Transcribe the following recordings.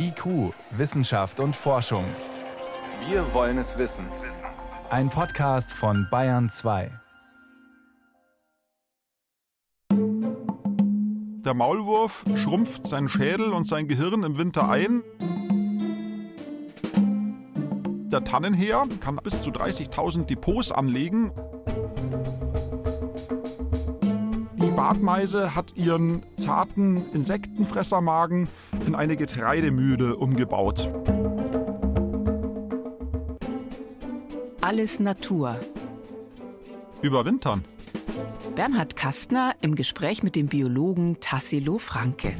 IQ, Wissenschaft und Forschung. Wir wollen es wissen. Ein Podcast von Bayern 2. Der Maulwurf schrumpft seinen Schädel und sein Gehirn im Winter ein. Der Tannenheer kann bis zu 30.000 Depots anlegen. Bartmeise hat ihren zarten Insektenfressermagen in eine Getreidemühle umgebaut. Alles Natur. Überwintern. Bernhard Kastner im Gespräch mit dem Biologen Tassilo Franke.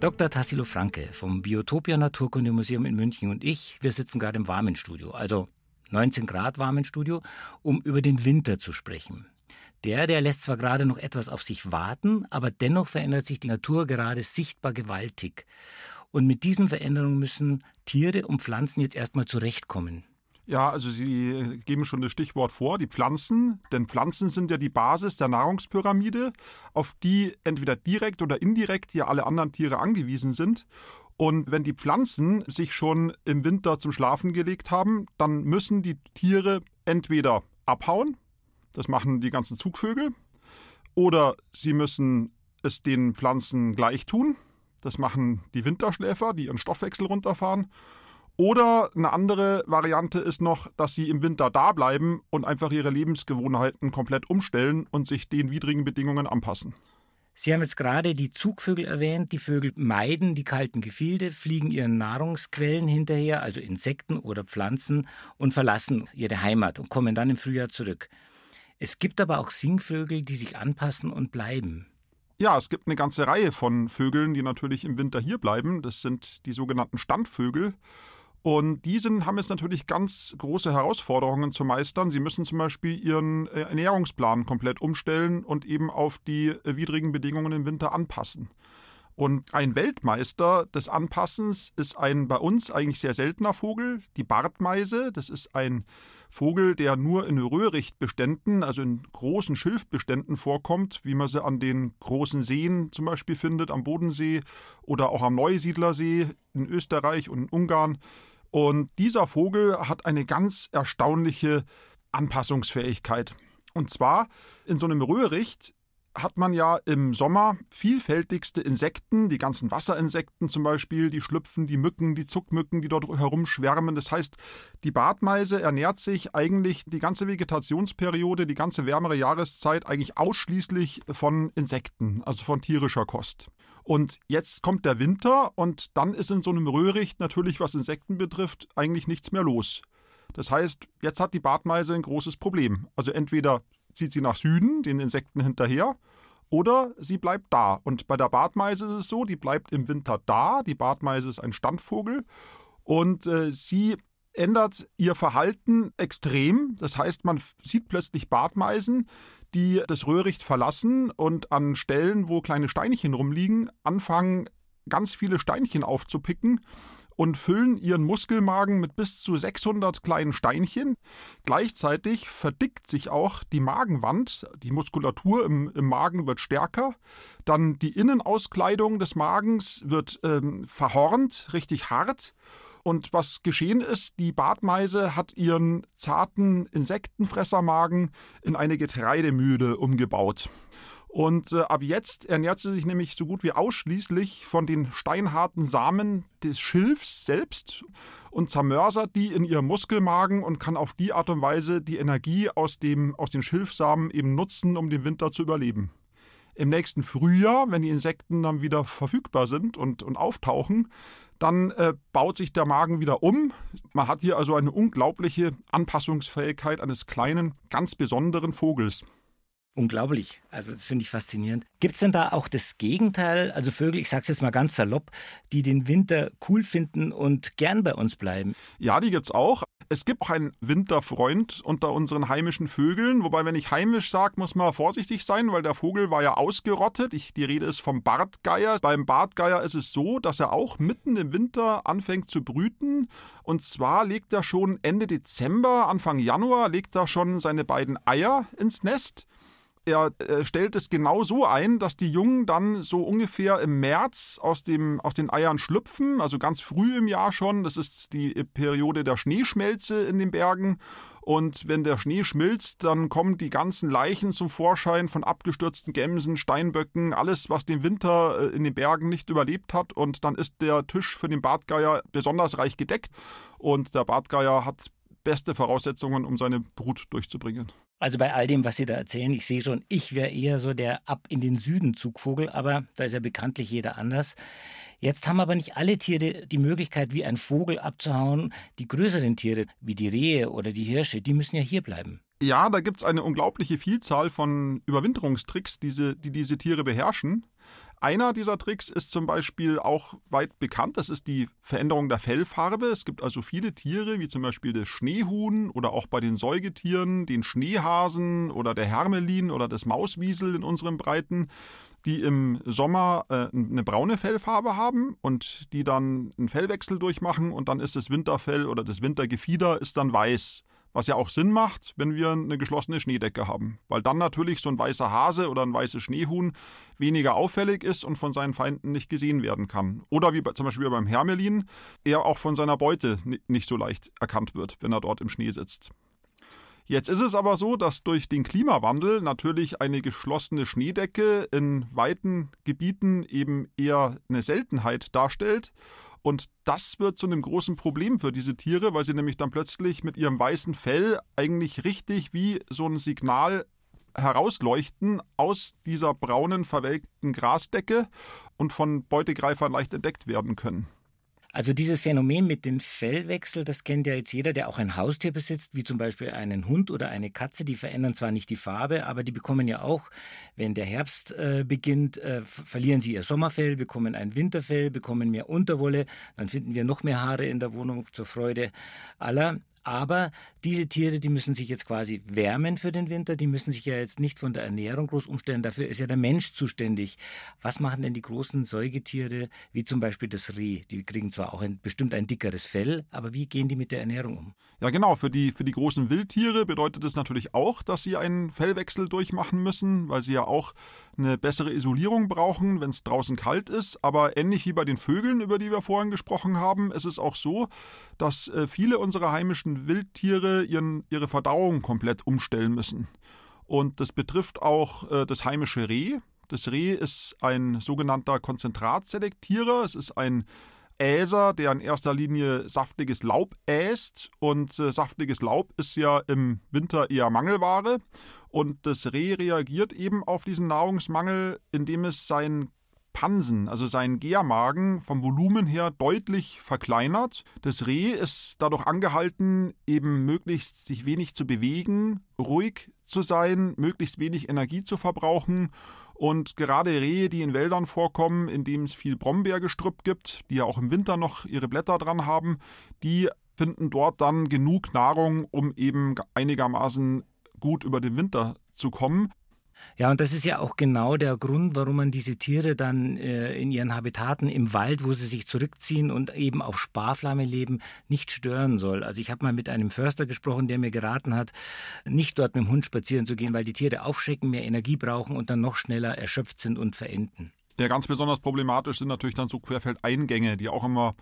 Dr. Tassilo Franke vom Biotopia Naturkundemuseum in München und ich, wir sitzen gerade im Warmenstudio, also 19 Grad Warmenstudio, um über den Winter zu sprechen. Der, der lässt zwar gerade noch etwas auf sich warten, aber dennoch verändert sich die Natur gerade sichtbar gewaltig. Und mit diesen Veränderungen müssen Tiere und Pflanzen jetzt erstmal zurechtkommen. Ja, also Sie geben schon das Stichwort vor, die Pflanzen. Denn Pflanzen sind ja die Basis der Nahrungspyramide, auf die entweder direkt oder indirekt ja alle anderen Tiere angewiesen sind. Und wenn die Pflanzen sich schon im Winter zum Schlafen gelegt haben, dann müssen die Tiere entweder abhauen, das machen die ganzen Zugvögel, oder sie müssen es den Pflanzen gleich tun, das machen die Winterschläfer, die ihren Stoffwechsel runterfahren. Oder eine andere Variante ist noch, dass sie im Winter da bleiben und einfach ihre Lebensgewohnheiten komplett umstellen und sich den widrigen Bedingungen anpassen. Sie haben jetzt gerade die Zugvögel erwähnt. Die Vögel meiden die kalten Gefilde, fliegen ihren Nahrungsquellen hinterher, also Insekten oder Pflanzen, und verlassen ihre Heimat und kommen dann im Frühjahr zurück. Es gibt aber auch Singvögel, die sich anpassen und bleiben. Ja, es gibt eine ganze Reihe von Vögeln, die natürlich im Winter hier bleiben. Das sind die sogenannten Standvögel. Und die haben jetzt natürlich ganz große Herausforderungen zu meistern. Sie müssen zum Beispiel ihren äh, Ernährungsplan komplett umstellen und eben auf die äh, widrigen Bedingungen im Winter anpassen. Und ein Weltmeister des Anpassens ist ein bei uns eigentlich sehr seltener Vogel, die Bartmeise. Das ist ein Vogel, der nur in Röhrichtbeständen, also in großen Schilfbeständen vorkommt, wie man sie an den großen Seen zum Beispiel findet, am Bodensee oder auch am Neusiedlersee in Österreich und in Ungarn. Und dieser Vogel hat eine ganz erstaunliche Anpassungsfähigkeit. Und zwar in so einem Röhricht hat man ja im Sommer vielfältigste Insekten, die ganzen Wasserinsekten zum Beispiel, die Schlüpfen, die Mücken, die Zuckmücken, die dort herumschwärmen. Das heißt, die Bartmeise ernährt sich eigentlich die ganze Vegetationsperiode, die ganze wärmere Jahreszeit eigentlich ausschließlich von Insekten, also von tierischer Kost. Und jetzt kommt der Winter und dann ist in so einem Röhricht natürlich, was Insekten betrifft, eigentlich nichts mehr los. Das heißt, jetzt hat die Bartmeise ein großes Problem. Also entweder zieht sie nach Süden, den Insekten hinterher, oder sie bleibt da. Und bei der Bartmeise ist es so, die bleibt im Winter da. Die Bartmeise ist ein Standvogel und äh, sie ändert ihr Verhalten extrem. Das heißt, man sieht plötzlich Bartmeisen, die das Röhricht verlassen und an Stellen, wo kleine Steinchen rumliegen, anfangen, ganz viele Steinchen aufzupicken und füllen ihren Muskelmagen mit bis zu 600 kleinen Steinchen. Gleichzeitig verdickt sich auch die Magenwand, die Muskulatur im, im Magen wird stärker, dann die Innenauskleidung des Magens wird ähm, verhornt, richtig hart. Und was geschehen ist, die Bartmeise hat ihren zarten Insektenfressermagen in eine Getreidemühle umgebaut. Und äh, ab jetzt ernährt sie sich nämlich so gut wie ausschließlich von den steinharten Samen des Schilfs selbst und zermörsert die in ihrem Muskelmagen und kann auf die Art und Weise die Energie aus, dem, aus den Schilfsamen eben nutzen, um den Winter zu überleben. Im nächsten Frühjahr, wenn die Insekten dann wieder verfügbar sind und, und auftauchen, dann äh, baut sich der Magen wieder um. Man hat hier also eine unglaubliche Anpassungsfähigkeit eines kleinen, ganz besonderen Vogels. Unglaublich. Also das finde ich faszinierend. Gibt es denn da auch das Gegenteil, also Vögel, ich sage es jetzt mal ganz salopp, die den Winter cool finden und gern bei uns bleiben? Ja, die gibt es auch. Es gibt auch einen Winterfreund unter unseren heimischen Vögeln, wobei wenn ich heimisch sage, muss man vorsichtig sein, weil der Vogel war ja ausgerottet. Ich, die Rede ist vom Bartgeier. Beim Bartgeier ist es so, dass er auch mitten im Winter anfängt zu brüten. Und zwar legt er schon Ende Dezember, Anfang Januar, legt er schon seine beiden Eier ins Nest. Er äh, stellt es genau so ein, dass die Jungen dann so ungefähr im März aus, dem, aus den Eiern schlüpfen, also ganz früh im Jahr schon. Das ist die Periode der Schneeschmelze in den Bergen. Und wenn der Schnee schmilzt, dann kommen die ganzen Leichen zum Vorschein von abgestürzten Gämsen, Steinböcken, alles, was den Winter äh, in den Bergen nicht überlebt hat. Und dann ist der Tisch für den Bartgeier besonders reich gedeckt. Und der Bartgeier hat beste Voraussetzungen, um seine Brut durchzubringen. Also bei all dem, was Sie da erzählen, ich sehe schon, ich wäre eher so der ab in den Süden Zugvogel, aber da ist ja bekanntlich jeder anders. Jetzt haben aber nicht alle Tiere die Möglichkeit, wie ein Vogel abzuhauen. Die größeren Tiere, wie die Rehe oder die Hirsche, die müssen ja hier bleiben. Ja, da gibt es eine unglaubliche Vielzahl von Überwinterungstricks, diese, die diese Tiere beherrschen. Einer dieser Tricks ist zum Beispiel auch weit bekannt, das ist die Veränderung der Fellfarbe. Es gibt also viele Tiere, wie zum Beispiel das Schneehuhn oder auch bei den Säugetieren, den Schneehasen oder der Hermelin oder das Mauswiesel in unseren Breiten, die im Sommer äh, eine braune Fellfarbe haben und die dann einen Fellwechsel durchmachen und dann ist das Winterfell oder das Wintergefieder ist dann weiß. Was ja auch Sinn macht, wenn wir eine geschlossene Schneedecke haben. Weil dann natürlich so ein weißer Hase oder ein weißes Schneehuhn weniger auffällig ist und von seinen Feinden nicht gesehen werden kann. Oder wie zum Beispiel beim Hermelin, er auch von seiner Beute nicht so leicht erkannt wird, wenn er dort im Schnee sitzt. Jetzt ist es aber so, dass durch den Klimawandel natürlich eine geschlossene Schneedecke in weiten Gebieten eben eher eine Seltenheit darstellt und das wird zu einem großen Problem für diese Tiere, weil sie nämlich dann plötzlich mit ihrem weißen Fell eigentlich richtig wie so ein Signal herausleuchten aus dieser braunen, verwelkten Grasdecke und von Beutegreifern leicht entdeckt werden können. Also dieses Phänomen mit dem Fellwechsel, das kennt ja jetzt jeder, der auch ein Haustier besitzt, wie zum Beispiel einen Hund oder eine Katze. Die verändern zwar nicht die Farbe, aber die bekommen ja auch, wenn der Herbst äh, beginnt, äh, verlieren sie ihr Sommerfell, bekommen ein Winterfell, bekommen mehr Unterwolle. Dann finden wir noch mehr Haare in der Wohnung zur Freude aller. Aber diese Tiere, die müssen sich jetzt quasi wärmen für den Winter, die müssen sich ja jetzt nicht von der Ernährung groß umstellen, dafür ist ja der Mensch zuständig. Was machen denn die großen Säugetiere, wie zum Beispiel das Reh? Die kriegen zwar auch ein, bestimmt ein dickeres Fell, aber wie gehen die mit der Ernährung um? Ja genau, für die, für die großen Wildtiere bedeutet es natürlich auch, dass sie einen Fellwechsel durchmachen müssen, weil sie ja auch eine bessere Isolierung brauchen, wenn es draußen kalt ist. Aber ähnlich wie bei den Vögeln, über die wir vorhin gesprochen haben, ist es auch so, dass äh, viele unserer heimischen Wildtiere ihren, ihre Verdauung komplett umstellen müssen. Und das betrifft auch äh, das heimische Reh. Das Reh ist ein sogenannter Konzentratselektierer. Es ist ein Äser, der in erster Linie saftiges Laub äst. Und äh, saftiges Laub ist ja im Winter eher Mangelware. Und das Reh reagiert eben auf diesen Nahrungsmangel, indem es seinen Pansen, also seinen Gärmagen vom Volumen her deutlich verkleinert. Das Reh ist dadurch angehalten, eben möglichst sich wenig zu bewegen, ruhig zu sein, möglichst wenig Energie zu verbrauchen. Und gerade Rehe, die in Wäldern vorkommen, in denen es viel Brombeergestrüpp gibt, die ja auch im Winter noch ihre Blätter dran haben, die finden dort dann genug Nahrung, um eben einigermaßen gut über den Winter zu kommen. Ja, und das ist ja auch genau der Grund, warum man diese Tiere dann äh, in ihren Habitaten im Wald, wo sie sich zurückziehen und eben auf Sparflamme leben, nicht stören soll. Also ich habe mal mit einem Förster gesprochen, der mir geraten hat, nicht dort mit dem Hund spazieren zu gehen, weil die Tiere aufschrecken, mehr Energie brauchen und dann noch schneller erschöpft sind und verenden. Ja, ganz besonders problematisch sind natürlich dann so Querfeldeingänge, die auch immer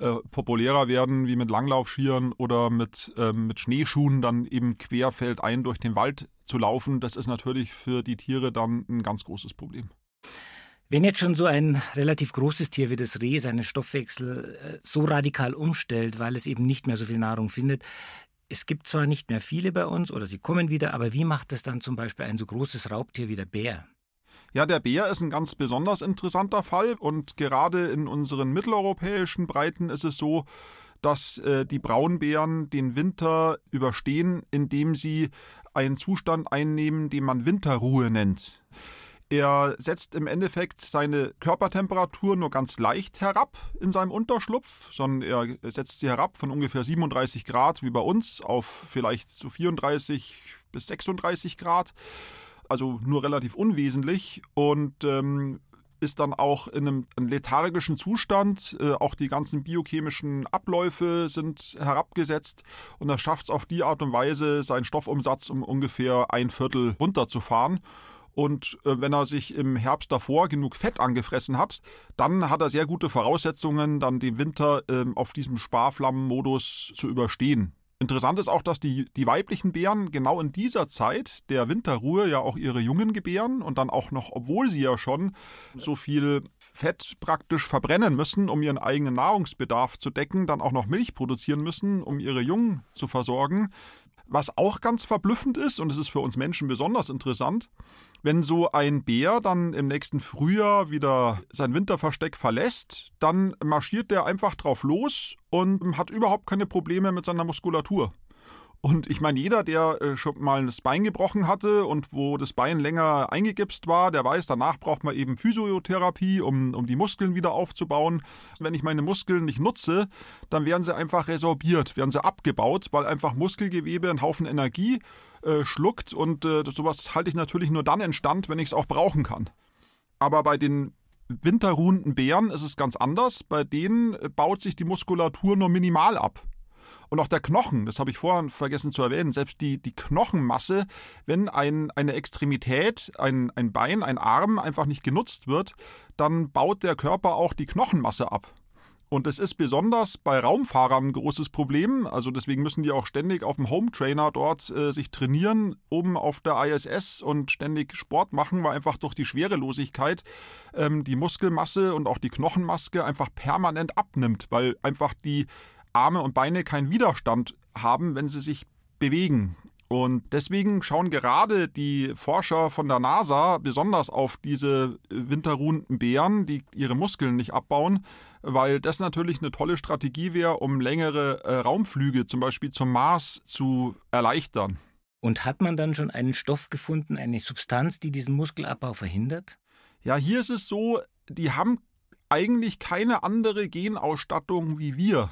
äh, populärer werden, wie mit Langlaufschieren oder mit, äh, mit Schneeschuhen dann eben querfeldein durch den Wald zu laufen. Das ist natürlich für die Tiere dann ein ganz großes Problem. Wenn jetzt schon so ein relativ großes Tier wie das Reh seinen Stoffwechsel äh, so radikal umstellt, weil es eben nicht mehr so viel Nahrung findet, es gibt zwar nicht mehr viele bei uns oder sie kommen wieder, aber wie macht es dann zum Beispiel ein so großes Raubtier wie der Bär? Ja, der Bär ist ein ganz besonders interessanter Fall und gerade in unseren mitteleuropäischen Breiten ist es so, dass äh, die Braunbären den Winter überstehen, indem sie einen Zustand einnehmen, den man Winterruhe nennt. Er setzt im Endeffekt seine Körpertemperatur nur ganz leicht herab in seinem Unterschlupf, sondern er setzt sie herab von ungefähr 37 Grad wie bei uns auf vielleicht zu so 34 bis 36 Grad also nur relativ unwesentlich. Und ähm, ist dann auch in einem, einem lethargischen Zustand. Äh, auch die ganzen biochemischen Abläufe sind herabgesetzt und er schafft es auf die Art und Weise, seinen Stoffumsatz um ungefähr ein Viertel runterzufahren. Und äh, wenn er sich im Herbst davor genug Fett angefressen hat, dann hat er sehr gute Voraussetzungen, dann den Winter äh, auf diesem Sparflammenmodus zu überstehen. Interessant ist auch, dass die, die weiblichen Bären genau in dieser Zeit der Winterruhe ja auch ihre Jungen gebären und dann auch noch, obwohl sie ja schon so viel Fett praktisch verbrennen müssen, um ihren eigenen Nahrungsbedarf zu decken, dann auch noch Milch produzieren müssen, um ihre Jungen zu versorgen. Was auch ganz verblüffend ist, und es ist für uns Menschen besonders interessant, wenn so ein Bär dann im nächsten Frühjahr wieder sein Winterversteck verlässt, dann marschiert der einfach drauf los und hat überhaupt keine Probleme mit seiner Muskulatur. Und ich meine, jeder, der äh, schon mal das Bein gebrochen hatte und wo das Bein länger eingegipst war, der weiß, danach braucht man eben Physiotherapie, um, um die Muskeln wieder aufzubauen. Wenn ich meine Muskeln nicht nutze, dann werden sie einfach resorbiert, werden sie abgebaut, weil einfach Muskelgewebe einen Haufen Energie äh, schluckt und äh, sowas halte ich natürlich nur dann in Stand, wenn ich es auch brauchen kann. Aber bei den winterruhenden Bären ist es ganz anders. Bei denen äh, baut sich die Muskulatur nur minimal ab. Und auch der Knochen, das habe ich vorhin vergessen zu erwähnen, selbst die, die Knochenmasse, wenn ein, eine Extremität, ein, ein Bein, ein Arm einfach nicht genutzt wird, dann baut der Körper auch die Knochenmasse ab. Und es ist besonders bei Raumfahrern ein großes Problem. Also deswegen müssen die auch ständig auf dem Home Trainer dort äh, sich trainieren, oben auf der ISS und ständig Sport machen, weil einfach durch die Schwerelosigkeit ähm, die Muskelmasse und auch die Knochenmaske einfach permanent abnimmt, weil einfach die Arme und Beine keinen Widerstand haben, wenn sie sich bewegen. Und deswegen schauen gerade die Forscher von der NASA besonders auf diese winterruhenden Bären, die ihre Muskeln nicht abbauen, weil das natürlich eine tolle Strategie wäre, um längere äh, Raumflüge zum Beispiel zum Mars zu erleichtern. Und hat man dann schon einen Stoff gefunden, eine Substanz, die diesen Muskelabbau verhindert? Ja, hier ist es so, die haben eigentlich keine andere Genausstattung wie wir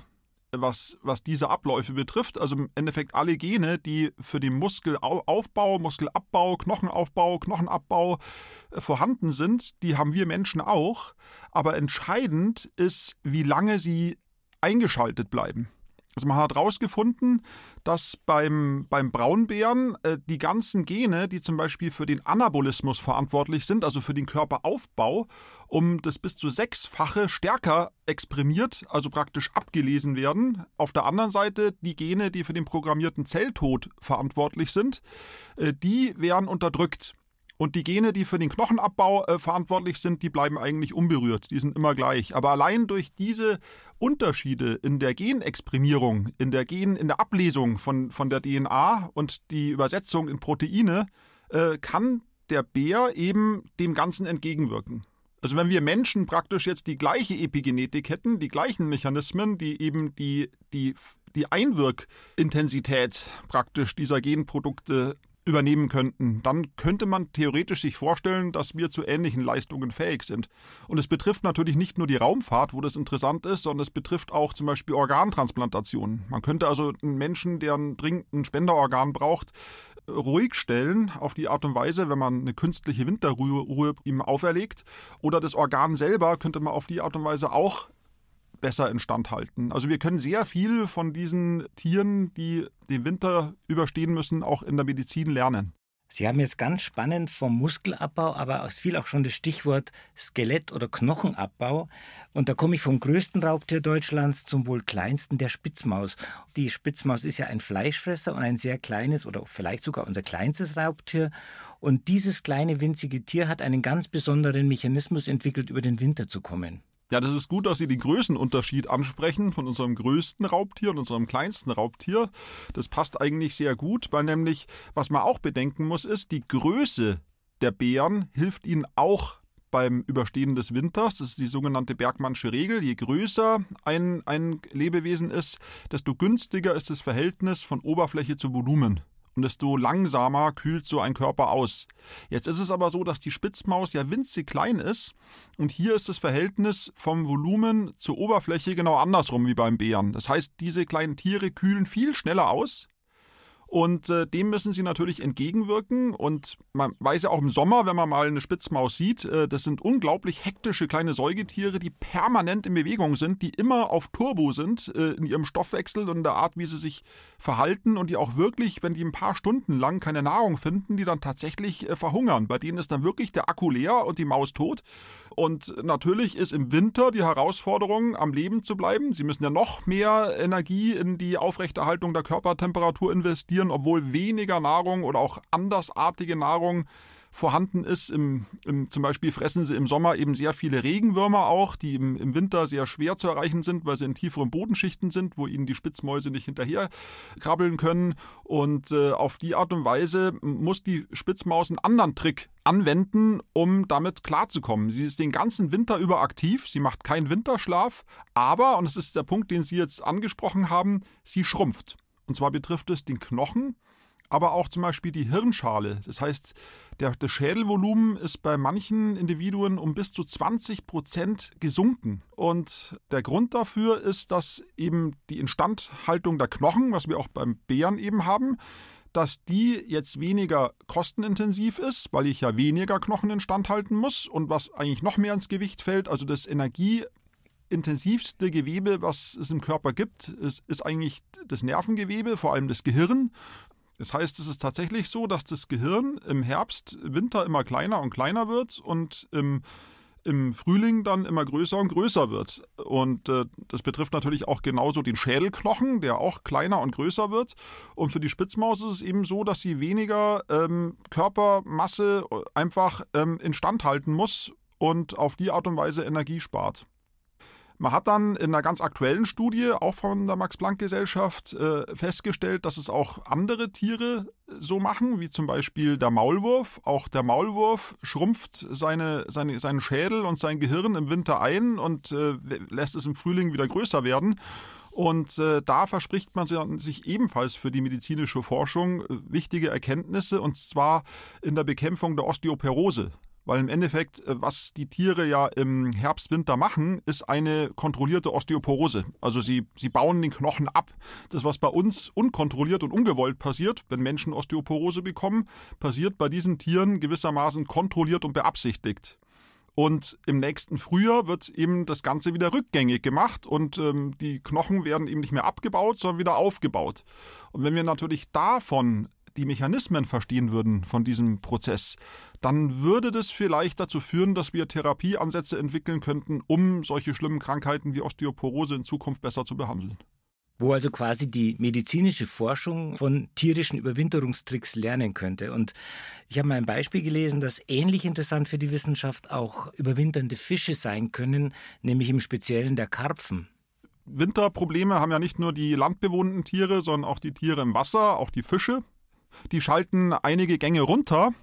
was, was diese Abläufe betrifft. Also im Endeffekt alle Gene, die für den Muskelaufbau, Muskelabbau, Knochenaufbau, Knochenabbau äh, vorhanden sind, die haben wir Menschen auch. Aber entscheidend ist, wie lange sie eingeschaltet bleiben. Also man hat herausgefunden, dass beim, beim Braunbären äh, die ganzen Gene, die zum Beispiel für den Anabolismus verantwortlich sind, also für den Körperaufbau, um das bis zu sechsfache stärker exprimiert, also praktisch abgelesen werden. Auf der anderen Seite die Gene, die für den programmierten Zelltod verantwortlich sind, äh, die werden unterdrückt. Und die Gene, die für den Knochenabbau äh, verantwortlich sind, die bleiben eigentlich unberührt. Die sind immer gleich. Aber allein durch diese Unterschiede in der Genexprimierung, in der Gen, in der Ablesung von, von der DNA und die Übersetzung in Proteine, äh, kann der Bär eben dem Ganzen entgegenwirken. Also wenn wir Menschen praktisch jetzt die gleiche Epigenetik hätten, die gleichen Mechanismen, die eben die, die, die Einwirkintensität praktisch dieser Genprodukte übernehmen könnten, dann könnte man theoretisch sich vorstellen, dass wir zu ähnlichen Leistungen fähig sind. Und es betrifft natürlich nicht nur die Raumfahrt, wo das interessant ist, sondern es betrifft auch zum Beispiel Organtransplantationen. Man könnte also einen Menschen, der dringend ein Spenderorgan braucht, ruhig stellen auf die Art und Weise, wenn man eine künstliche Winterruhe ihm auferlegt. Oder das Organ selber könnte man auf die Art und Weise auch besser instand halten. Also wir können sehr viel von diesen Tieren, die den Winter überstehen müssen, auch in der Medizin lernen. Sie haben jetzt ganz spannend vom Muskelabbau, aber es fiel auch schon das Stichwort Skelett- oder Knochenabbau. Und da komme ich vom größten Raubtier Deutschlands zum wohl kleinsten, der Spitzmaus. Die Spitzmaus ist ja ein Fleischfresser und ein sehr kleines oder vielleicht sogar unser kleinstes Raubtier. Und dieses kleine winzige Tier hat einen ganz besonderen Mechanismus entwickelt, über den Winter zu kommen. Ja, das ist gut, dass Sie den Größenunterschied ansprechen von unserem größten Raubtier und unserem kleinsten Raubtier. Das passt eigentlich sehr gut, weil nämlich, was man auch bedenken muss, ist, die Größe der Bären hilft ihnen auch beim Überstehen des Winters. Das ist die sogenannte Bergmannsche Regel. Je größer ein, ein Lebewesen ist, desto günstiger ist das Verhältnis von Oberfläche zu Volumen und desto langsamer kühlt so ein Körper aus. Jetzt ist es aber so, dass die Spitzmaus ja winzig klein ist und hier ist das Verhältnis vom Volumen zur Oberfläche genau andersrum wie beim Bären. Das heißt, diese kleinen Tiere kühlen viel schneller aus Und äh, dem müssen sie natürlich entgegenwirken. Und man weiß ja auch im Sommer, wenn man mal eine Spitzmaus sieht, äh, das sind unglaublich hektische kleine Säugetiere, die permanent in Bewegung sind, die immer auf Turbo sind äh, in ihrem Stoffwechsel und in der Art, wie sie sich verhalten und die auch wirklich, wenn die ein paar Stunden lang keine Nahrung finden, die dann tatsächlich äh, verhungern. Bei denen ist dann wirklich der Akku leer und die Maus tot. Und natürlich ist im Winter die Herausforderung, am Leben zu bleiben. Sie müssen ja noch mehr Energie in die Aufrechterhaltung der Körpertemperatur investieren, obwohl weniger Nahrung oder auch andersartige Nahrung vorhanden ist. Im, im, zum Beispiel fressen sie im Sommer eben sehr viele Regenwürmer auch, die im, im, Winter sehr schwer zu erreichen sind, weil sie in tieferen Bodenschichten sind, wo ihnen die Spitzmäuse nicht hinterher krabbeln können. Und äh, auf die Art und Weise muss die Spitzmaus einen anderen Trick anwenden, um damit klarzukommen. Sie ist den ganzen Winter über aktiv, sie macht keinen Winterschlaf, aber, und das ist der Punkt, den Sie jetzt angesprochen haben, sie schrumpft. Und zwar betrifft es den Knochen aber auch zum Beispiel die Hirnschale. Das heißt, der, das Schädelvolumen ist bei manchen Individuen um bis zu 20 Prozent gesunken. Und der Grund dafür ist, dass eben die Instandhaltung der Knochen, was wir auch beim Bären eben haben, dass die jetzt weniger kostenintensiv ist, weil ich ja weniger Knochen instand halten muss und was eigentlich noch mehr ins Gewicht fällt, also das energieintensivste Gewebe, was es im Körper gibt, ist, ist eigentlich das Nervengewebe, vor allem das Gehirn. Das heißt, es ist tatsächlich so, dass das Gehirn im Herbst, Winter immer kleiner und kleiner wird und im, im Frühling dann immer größer und größer wird. Und äh, das betrifft natürlich auch genauso den Schädelknochen, der auch kleiner und größer wird. Und für die Spitzmaus ist es eben so, dass sie weniger ähm, Körpermasse einfach ähm, instand halten muss und auf die Art und Weise Energie spart. Man hat dann in einer ganz aktuellen Studie, auch von der Max-Planck-Gesellschaft, äh, festgestellt, dass es auch andere Tiere so machen, wie zum Beispiel der Maulwurf. Auch der Maulwurf schrumpft seine, seine, seinen Schädel und sein Gehirn im Winter ein und äh, lässt es im Frühling wieder größer werden. Und äh, da verspricht man sich ebenfalls für die medizinische Forschung äh, wichtige Erkenntnisse, und zwar in der Bekämpfung der Osteoporose. Weil im Endeffekt, äh, was die Tiere ja im Herbst, Winter machen, ist eine kontrollierte Osteoporose. Also sie, sie bauen den Knochen ab. Das, was bei uns unkontrolliert und ungewollt passiert, wenn Menschen Osteoporose bekommen, passiert bei diesen Tieren gewissermaßen kontrolliert und beabsichtigt. Und im nächsten Frühjahr wird eben das Ganze wieder rückgängig gemacht und ähm, die Knochen werden eben nicht mehr abgebaut, sondern wieder aufgebaut. Und wenn wir natürlich davon die Mechanismen verstehen würden von diesem Prozess, dann würde das vielleicht dazu führen, dass wir Therapieansätze entwickeln könnten, um solche schlimmen Krankheiten wie Osteoporose in Zukunft besser zu behandeln. Wo also quasi die medizinische Forschung von tierischen Überwinterungstricks lernen könnte. Und ich habe mal ein Beispiel gelesen, das ähnlich interessant für die Wissenschaft auch überwinternde Fische sein können, nämlich im Speziellen der Karpfen. Winterprobleme haben ja nicht nur die landbewohnten Tiere, sondern auch die Tiere im Wasser, auch die Fische. Die schalten einige Gänge runter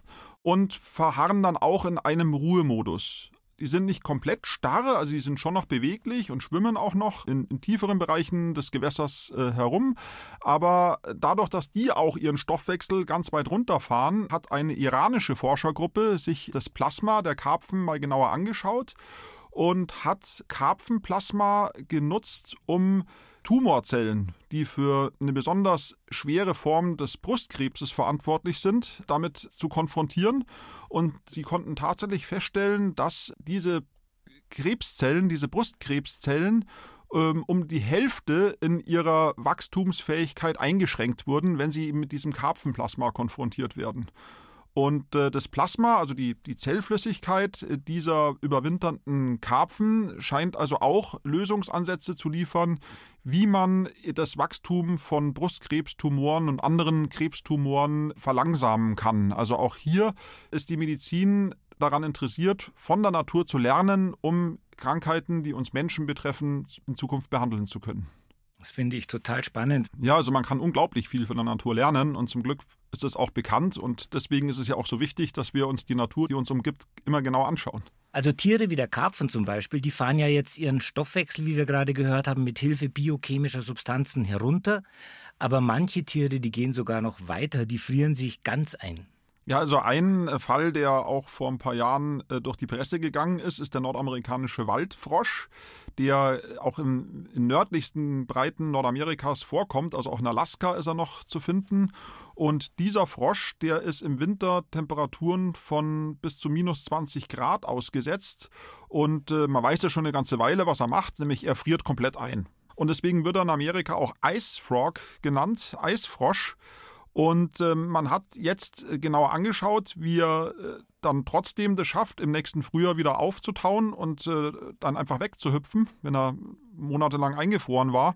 und verharren dann auch in einem Ruhemodus. Die sind nicht komplett starr, also die sind schon noch beweglich und schwimmen auch noch in, in tieferen Bereichen des Gewässers äh, herum. Aber dadurch, dass die auch ihren Stoffwechsel ganz weit runterfahren, hat eine iranische Forschergruppe sich das Plasma der Karpfen mal genauer angeschaut und hat Karpfenplasma genutzt, um Tumorzellen, die für eine besonders schwere Form des Brustkrebses verantwortlich sind, damit zu konfrontieren. Und sie konnten tatsächlich feststellen, dass diese Krebszellen, diese Brustkrebszellen, ähm, um die Hälfte in ihrer Wachstumsfähigkeit eingeschränkt wurden, wenn sie mit diesem Karpfenplasma konfrontiert werden. Und äh, das Plasma, also die, die Zellflüssigkeit äh, dieser überwinternden Karpfen, scheint also auch Lösungsansätze zu liefern, wie man das Wachstum von Brustkrebstumoren und anderen Krebstumoren verlangsamen kann. Also auch hier ist die Medizin daran interessiert, von der Natur zu lernen, um Krankheiten, die uns Menschen betreffen, in Zukunft behandeln zu können. Das finde ich total spannend. Ja, also man kann unglaublich viel von der Natur lernen und zum Glück ist es auch bekannt und deswegen ist es ja auch so wichtig, dass wir uns die Natur, die uns umgibt, immer genau anschauen. Also Tiere wie der Karpfen zum Beispiel, die fahren ja jetzt ihren Stoffwechsel, wie wir gerade gehört haben, mit Hilfe biochemischer Substanzen herunter. Aber manche Tiere, die gehen sogar noch weiter, die frieren sich ganz ein. Ja, also ein äh, Fall, der auch vor ein paar Jahren äh, durch die Presse gegangen ist, ist der nordamerikanische Waldfrosch, der äh, auch im, in nördlichsten Breiten Nordamerikas vorkommt. Also auch in Alaska ist er noch zu finden. Und dieser Frosch, der ist im Winter Temperaturen von bis zu minus 20 Grad ausgesetzt. Und äh, man weiß ja schon eine ganze Weile, was er macht, nämlich er friert komplett ein. Und deswegen wird er in Amerika auch Ice Frog genannt, Eisfrosch. Und äh, man hat jetzt äh, genauer angeschaut, wie er äh, dann trotzdem das schafft, im nächsten Frühjahr wieder aufzutauen und äh, dann einfach wegzuhüpfen, wenn er monatelang eingefroren war.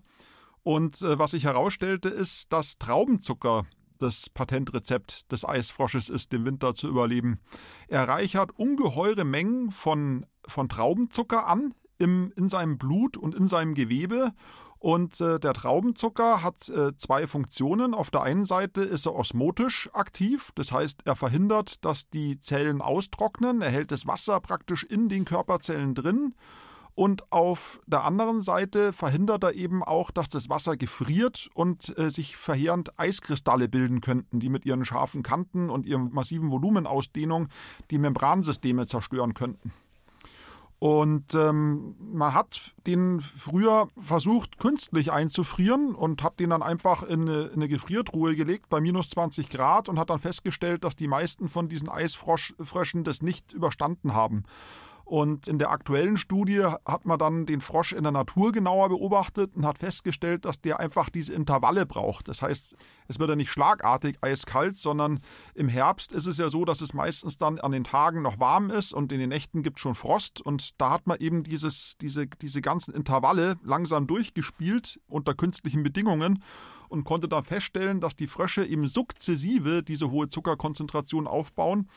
Und äh, was sich herausstellte, ist, dass Traubenzucker das Patentrezept des Eisfrosches ist, den Winter zu überleben. Er reichert ungeheure Mengen von, von Traubenzucker an im, in seinem Blut und in seinem Gewebe und äh, der Traubenzucker hat äh, zwei Funktionen. Auf der einen Seite ist er osmotisch aktiv, das heißt, er verhindert, dass die Zellen austrocknen, er hält das Wasser praktisch in den Körperzellen drin. Und auf der anderen Seite verhindert er eben auch, dass das Wasser gefriert und äh, sich verheerend Eiskristalle bilden könnten, die mit ihren scharfen Kanten und ihrem massiven Volumenausdehnung die Membransysteme zerstören könnten. Und ähm, man hat den früher versucht, künstlich einzufrieren und hat den dann einfach in eine, in eine, Gefriertruhe gelegt bei minus 20 Grad und hat dann festgestellt, dass die meisten von diesen Eisfröschen das nicht überstanden haben. Und in der aktuellen Studie hat man dann den Frosch in der Natur genauer beobachtet und hat festgestellt, dass der einfach diese Intervalle braucht. Das heißt, es wird ja nicht schlagartig eiskalt, sondern im Herbst ist es ja so, dass es meistens dann an den Tagen noch warm ist und in den Nächten gibt es schon Frost. Und da hat man eben dieses, diese, diese ganzen Intervalle langsam durchgespielt unter künstlichen Bedingungen und konnte dann feststellen, dass die Frösche eben sukzessive diese hohe Zuckerkonzentration aufbauen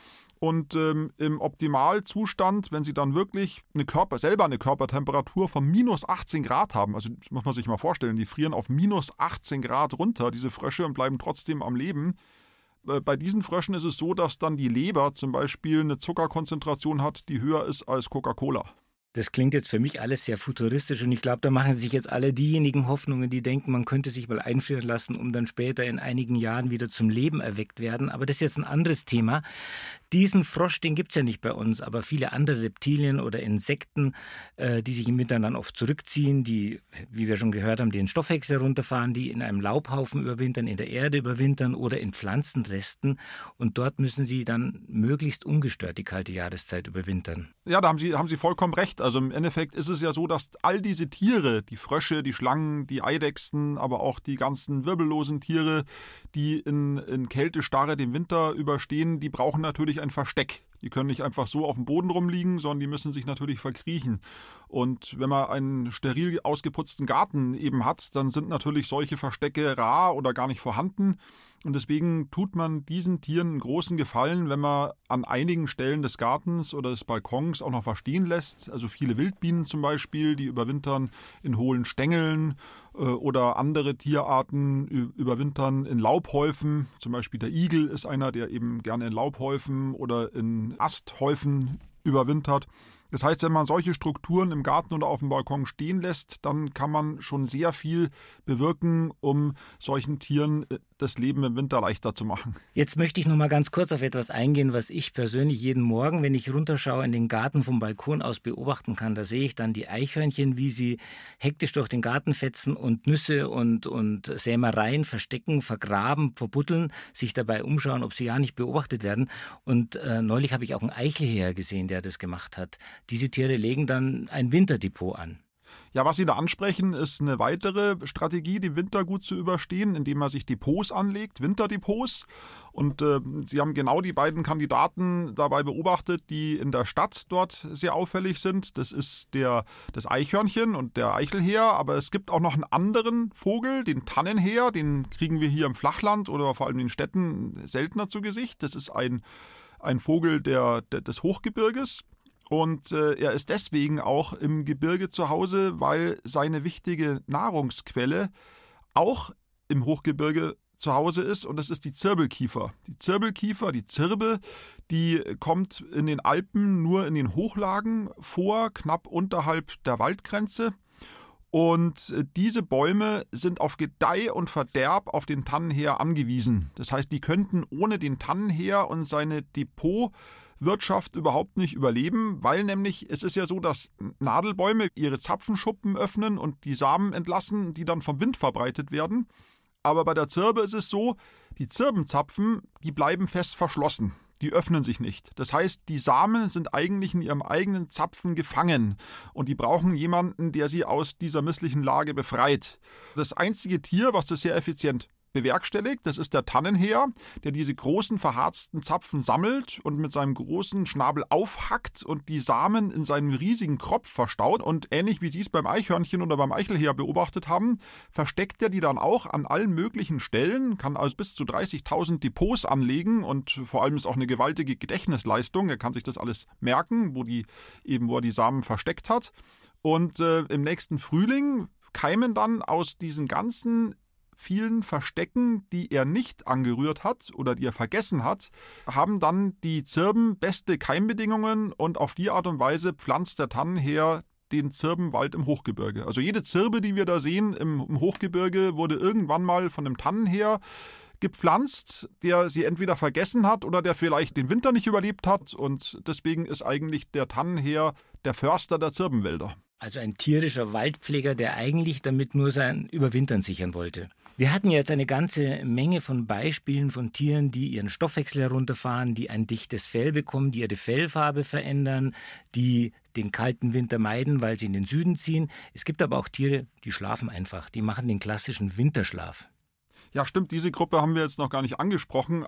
und ähm, im Optimalzustand, wenn sie dann wirklich eine Körper, selber eine Körpertemperatur von minus 18 Grad haben, also das muss man sich mal vorstellen, die frieren auf minus 18 Grad runter, diese Frösche, und bleiben trotzdem am Leben. Äh, bei diesen Fröschen ist es so, dass dann die Leber zum Beispiel eine Zuckerkonzentration hat, die höher ist als Coca-Cola. Das klingt jetzt für mich alles sehr futuristisch und ich glaube, da machen sich jetzt alle diejenigen Hoffnungen, die denken, man könnte sich mal einfrieren lassen, um dann später in einigen Jahren wieder zum Leben erweckt werden. Aber das ist jetzt ein anderes Thema. Diesen Frosch, den gibt es ja nicht bei uns, aber viele andere Reptilien oder Insekten, äh, die sich im Winter dann oft zurückziehen, die, wie wir schon gehört haben, den Stoffwechsel runterfahren, die in einem Laubhaufen überwintern, in der Erde überwintern oder in Pflanzenresten. Und dort müssen sie dann möglichst ungestört die kalte Jahreszeit überwintern. Ja, da haben Sie, haben sie vollkommen recht. Also im Endeffekt ist es ja so, dass all diese Tiere, die Frösche, die Schlangen, die Eidechsen, aber auch die ganzen wirbellosen Tiere, die in, in Kältestarre den Winter überstehen, die brauchen natürlich ein Versteck. Die können nicht einfach so auf dem Boden rumliegen, sondern die müssen sich natürlich verkriechen. Und wenn man einen steril ausgeputzten Garten eben hat, dann sind natürlich solche Verstecke rar oder gar nicht vorhanden. Und deswegen tut man diesen Tieren einen großen Gefallen, wenn man an einigen Stellen des Gartens oder des Balkons auch noch verstehen lässt. Also viele Wildbienen zum Beispiel, die überwintern in hohlen Stängeln oder andere Tierarten überwintern in Laubhäufen. Zum Beispiel der Igel ist einer, der eben gerne in Laubhäufen oder in Asthäufen überwintert. Das heißt, wenn man solche Strukturen im Garten oder auf dem Balkon stehen lässt, dann kann man schon sehr viel bewirken, um solchen Tieren äh, das Leben im Winter leichter zu machen. Jetzt möchte ich noch mal ganz kurz auf etwas eingehen, was ich persönlich jeden Morgen, wenn ich runterschaue in den Garten vom Balkon aus beobachten kann. Da sehe ich dann die Eichhörnchen, wie sie hektisch durch den Garten fetzen und Nüsse und, und Sämereien verstecken, vergraben, verbuddeln, sich dabei umschauen, ob sie ja nicht beobachtet werden. Und äh, neulich habe ich auch einen Eichelheer gesehen, der das gemacht hat. Diese Tiere legen dann ein Winterdepot an. Ja, was Sie da ansprechen, ist eine weitere Strategie, den Winter gut zu überstehen, indem man sich Depots anlegt, Winterdepots. Und äh, Sie haben genau die beiden Kandidaten dabei beobachtet, die in der Stadt dort sehr auffällig sind. Das ist der, das Eichhörnchen und der Eichelheer, aber es gibt auch noch einen anderen Vogel, den Tannenheer, den kriegen wir hier im Flachland oder vor allem in den Städten seltener zu Gesicht. Das ist ein, ein Vogel der, der des Hochgebirges. Und äh, er ist deswegen auch im Gebirge zu Hause, weil seine wichtige Nahrungsquelle auch im Hochgebirge zu Hause ist und das ist die Zirbelkiefer. Die Zirbelkiefer, die Zirbe, die kommt in den Alpen nur in den Hochlagen vor, knapp unterhalb der Waldgrenze. Und äh, diese Bäume sind auf Gedeih und Verderb auf den Tannenheer angewiesen. Das heißt, die könnten ohne den Tannenheer und seine Depotwirtschaft überhaupt nicht überleben, weil nämlich es ist ja so, dass Nadelbäume ihre Zapfenschuppen öffnen und die Samen entlassen, die dann vom Wind verbreitet werden. Aber bei der Zirbe ist es so, die Zirbenzapfen, die bleiben fest verschlossen die öffnen sich nicht. Das heißt, die Samen sind eigentlich in ihrem eigenen Zapfen gefangen und die brauchen jemanden, der sie aus dieser misslichen Lage befreit. Das einzige Tier, was das sehr effizient bewerkstelligt. Das ist der Tannenheer, der diese großen verharzten Zapfen sammelt und mit seinem großen Schnabel aufhackt und die Samen in seinem riesigen Kropf verstaut. Und ähnlich wie Sie es beim Eichhörnchen oder beim Eichelheer beobachtet haben, versteckt er die dann auch an allen möglichen Stellen, kann also bis zu 30.000 Depots anlegen und vor allem ist auch eine gewaltige Gedächtnisleistung. Er kann sich das alles merken, wo die eben wo er die Samen versteckt hat. Und äh, im nächsten Frühling keimen dann aus diesen ganzen vielen Verstecken, die er nicht angerührt hat oder die er vergessen hat, haben dann die Zirben beste Keimbedingungen und auf die Art und Weise pflanzt der Tannenheer den Zirbenwald im Hochgebirge. Also jede Zirbe, die wir da sehen im, im Hochgebirge, wurde irgendwann mal von einem Tannenheer gepflanzt, der sie entweder vergessen hat oder der vielleicht den Winter nicht überlebt hat. Und deswegen ist eigentlich der Tannenheer der Förster der Zirbenwälder. Also ein tierischer Waldpfleger, der eigentlich damit nur sein Überwintern sichern wollte. Wir hatten jetzt eine ganze Menge von Beispielen von Tieren, die ihren Stoffwechsel herunterfahren, die ein dichtes Fell bekommen, die ihre Fellfarbe verändern, die den kalten Winter meiden, weil sie in den Süden ziehen. Es gibt aber auch Tiere, die schlafen einfach, die machen den klassischen Winterschlaf. Ja, stimmt, diese Gruppe haben wir jetzt noch gar nicht angesprochen.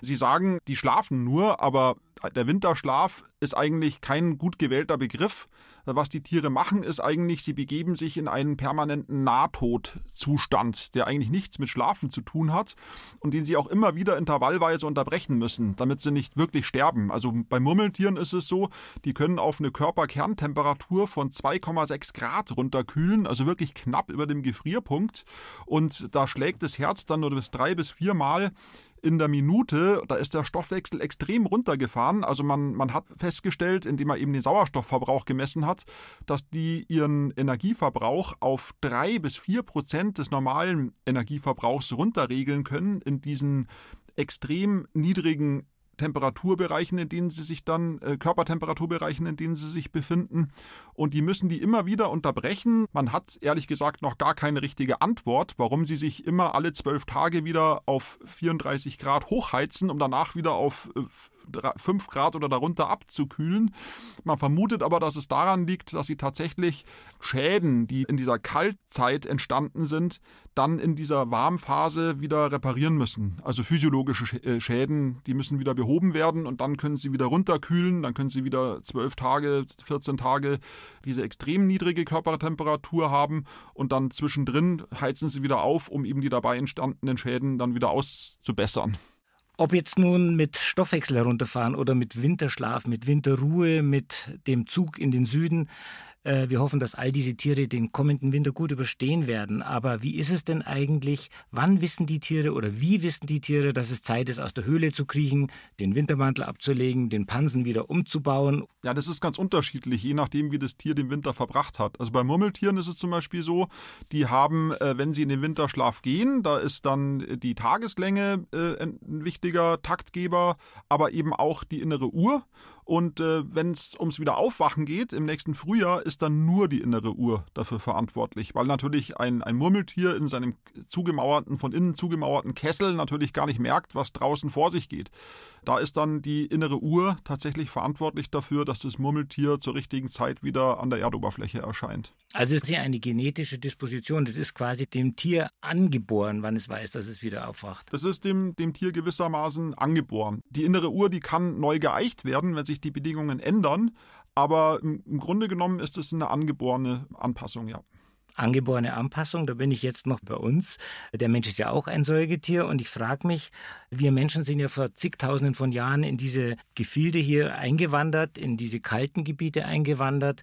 Sie sagen, die schlafen nur, aber der Winterschlaf ist eigentlich kein gut gewählter Begriff. Was die Tiere machen, ist eigentlich, sie begeben sich in einen permanenten Nahtodzustand, der eigentlich nichts mit Schlafen zu tun hat und den sie auch immer wieder intervallweise unterbrechen müssen, damit sie nicht wirklich sterben. Also bei Murmeltieren ist es so, die können auf eine Körperkerntemperatur von 2,6 Grad runterkühlen, also wirklich knapp über dem Gefrierpunkt. Und da schlägt das Herz dann nur bis drei bis vier Mal in der Minute, da ist der Stoffwechsel extrem runtergefahren. Also man, man hat festgestellt, indem man eben den Sauerstoffverbrauch gemessen hat, dass die ihren Energieverbrauch auf drei bis vier Prozent des normalen Energieverbrauchs runterregeln können in diesen extrem niedrigen Temperaturbereichen, in denen sie sich dann, äh, Körpertemperaturbereichen, in denen sie sich befinden. Und die müssen die immer wieder unterbrechen. Man hat ehrlich gesagt noch gar keine richtige Antwort, warum sie sich immer alle zwölf Tage wieder auf 34 Grad hochheizen, um danach wieder auf äh, 5 Grad oder darunter abzukühlen. Man vermutet aber, dass es daran liegt, dass sie tatsächlich Schäden, die in dieser Kaltzeit entstanden sind, dann in dieser Warmphase wieder reparieren müssen. Also physiologische äh, Schäden, die müssen wieder behoben werden und dann können sie wieder runterkühlen, dann können sie wieder 12 Tage, 14 Tage diese extrem niedrige Körpertemperatur haben und dann zwischendrin heizen sie wieder auf, um eben die dabei entstandenen Schäden dann wieder auszubessern. Ob jetzt nun mit Stoffwechsel herunterfahren oder mit Winterschlaf, mit Winterruhe, mit dem Zug in den Süden, wir hoffen, dass all diese Tiere den kommenden Winter gut überstehen werden. Aber wie ist es denn eigentlich? Wann wissen die Tiere oder wie wissen die Tiere, dass es Zeit ist, aus der Höhle zu kriechen, den Wintermantel abzulegen, den Pansen wieder umzubauen? Ja, das ist ganz unterschiedlich, je nachdem, wie das Tier den Winter verbracht hat. Also bei Murmeltieren ist es zum Beispiel so, die haben, äh, wenn sie in den Winterschlaf gehen, da ist dann die Tageslänge äh, ein wichtiger Taktgeber, aber eben auch die innere Uhr. Und äh, wenn es ums Wiederaufwachen geht, im nächsten Frühjahr, ist dann nur die innere Uhr dafür verantwortlich, weil natürlich ein, ein Murmeltier in seinem zugemauerten, von innen zugemauerten Kessel natürlich gar nicht merkt, was draußen vor sich geht. Da ist dann die innere Uhr tatsächlich verantwortlich dafür, dass das Murmeltier zur richtigen Zeit wieder an der Erdoberfläche erscheint. Also es ist ja eine genetische Disposition. Das ist quasi dem Tier angeboren, wann es weiß, dass es wieder aufwacht. Das ist dem, dem Tier gewissermaßen angeboren. Die innere Uhr, die kann neu geeicht werden, wenn sich die Bedingungen ändern. Aber im Grunde genommen ist es eine angeborene Anpassung, ja angeborene Anpassung, da bin ich jetzt noch bei uns. Der Mensch ist ja auch ein Säugetier und ich frage mich, wir Menschen sind ja vor zigtausenden von Jahren in diese Gefilde hier eingewandert, in diese kalten Gebiete eingewandert.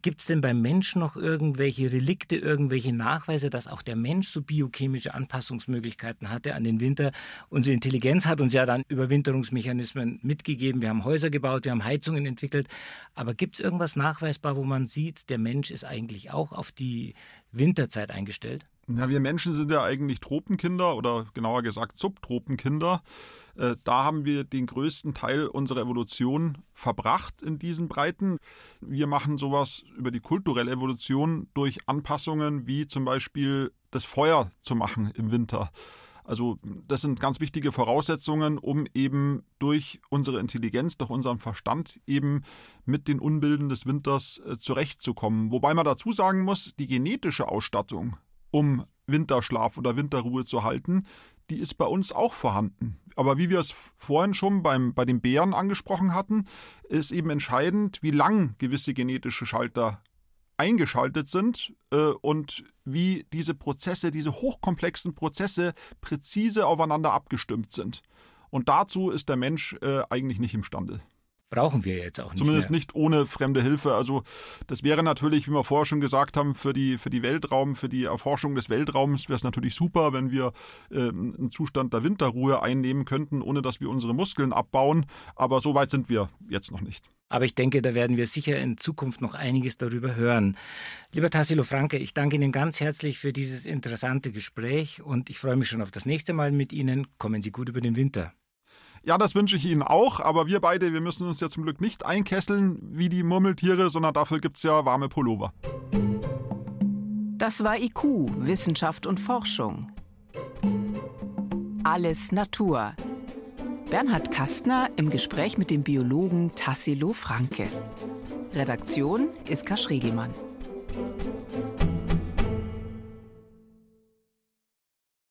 Gibt es denn beim Menschen noch irgendwelche Relikte, irgendwelche Nachweise, dass auch der Mensch so biochemische Anpassungsmöglichkeiten hatte an den Winter? Unsere Intelligenz hat uns ja dann Überwinterungsmechanismen mitgegeben. Wir haben Häuser gebaut, wir haben Heizungen entwickelt. Aber gibt es irgendwas nachweisbar, wo man sieht, der Mensch ist eigentlich auch auf die Winterzeit eingestellt? Ja, wir Menschen sind ja eigentlich Tropenkinder oder genauer gesagt Subtropenkinder. Äh, da haben wir den größten Teil unserer Evolution verbracht in diesen Breiten. Wir machen sowas über die kulturelle Evolution durch Anpassungen wie zum Beispiel das Feuer zu machen im Winter. Also das sind ganz wichtige Voraussetzungen, um eben durch unsere Intelligenz, durch unseren Verstand eben mit den Unbilden des Winters äh, zurechtzukommen. Wobei man dazu sagen muss, die genetische Ausstattung, um Winterschlaf oder Winterruhe zu halten, die ist bei uns auch vorhanden. Aber wie wir es vorhin schon beim, bei den Bären angesprochen hatten, ist eben entscheidend, wie lang gewisse genetische Schalter eingeschaltet sind äh, und wie diese Prozesse, diese hochkomplexen Prozesse präzise aufeinander abgestimmt sind. Und dazu ist der Mensch äh, eigentlich nicht imstande. Brauchen wir jetzt auch nicht. Zumindest mehr. nicht ohne fremde Hilfe. Also das wäre natürlich, wie wir vorher schon gesagt haben, für die, für die Weltraum, für die Erforschung des Weltraums wäre es natürlich super, wenn wir äh, einen Zustand der Winterruhe einnehmen könnten, ohne dass wir unsere Muskeln abbauen. Aber so weit sind wir jetzt noch nicht. Aber ich denke, da werden wir sicher in Zukunft noch einiges darüber hören. Lieber Tassilo Franke, ich danke Ihnen ganz herzlich für dieses interessante Gespräch und ich freue mich schon auf das nächste Mal mit Ihnen. Kommen Sie gut über den Winter. Ja, das wünsche ich Ihnen auch, aber wir beide, wir müssen uns ja zum Glück nicht einkesseln wie die Murmeltiere, sondern dafür gibt es ja warme Pullover. Das war IQ, Wissenschaft und Forschung. Alles Natur. Bernhard Kastner im Gespräch mit dem Biologen Tassilo Franke. Redaktion Iska Schregelmann.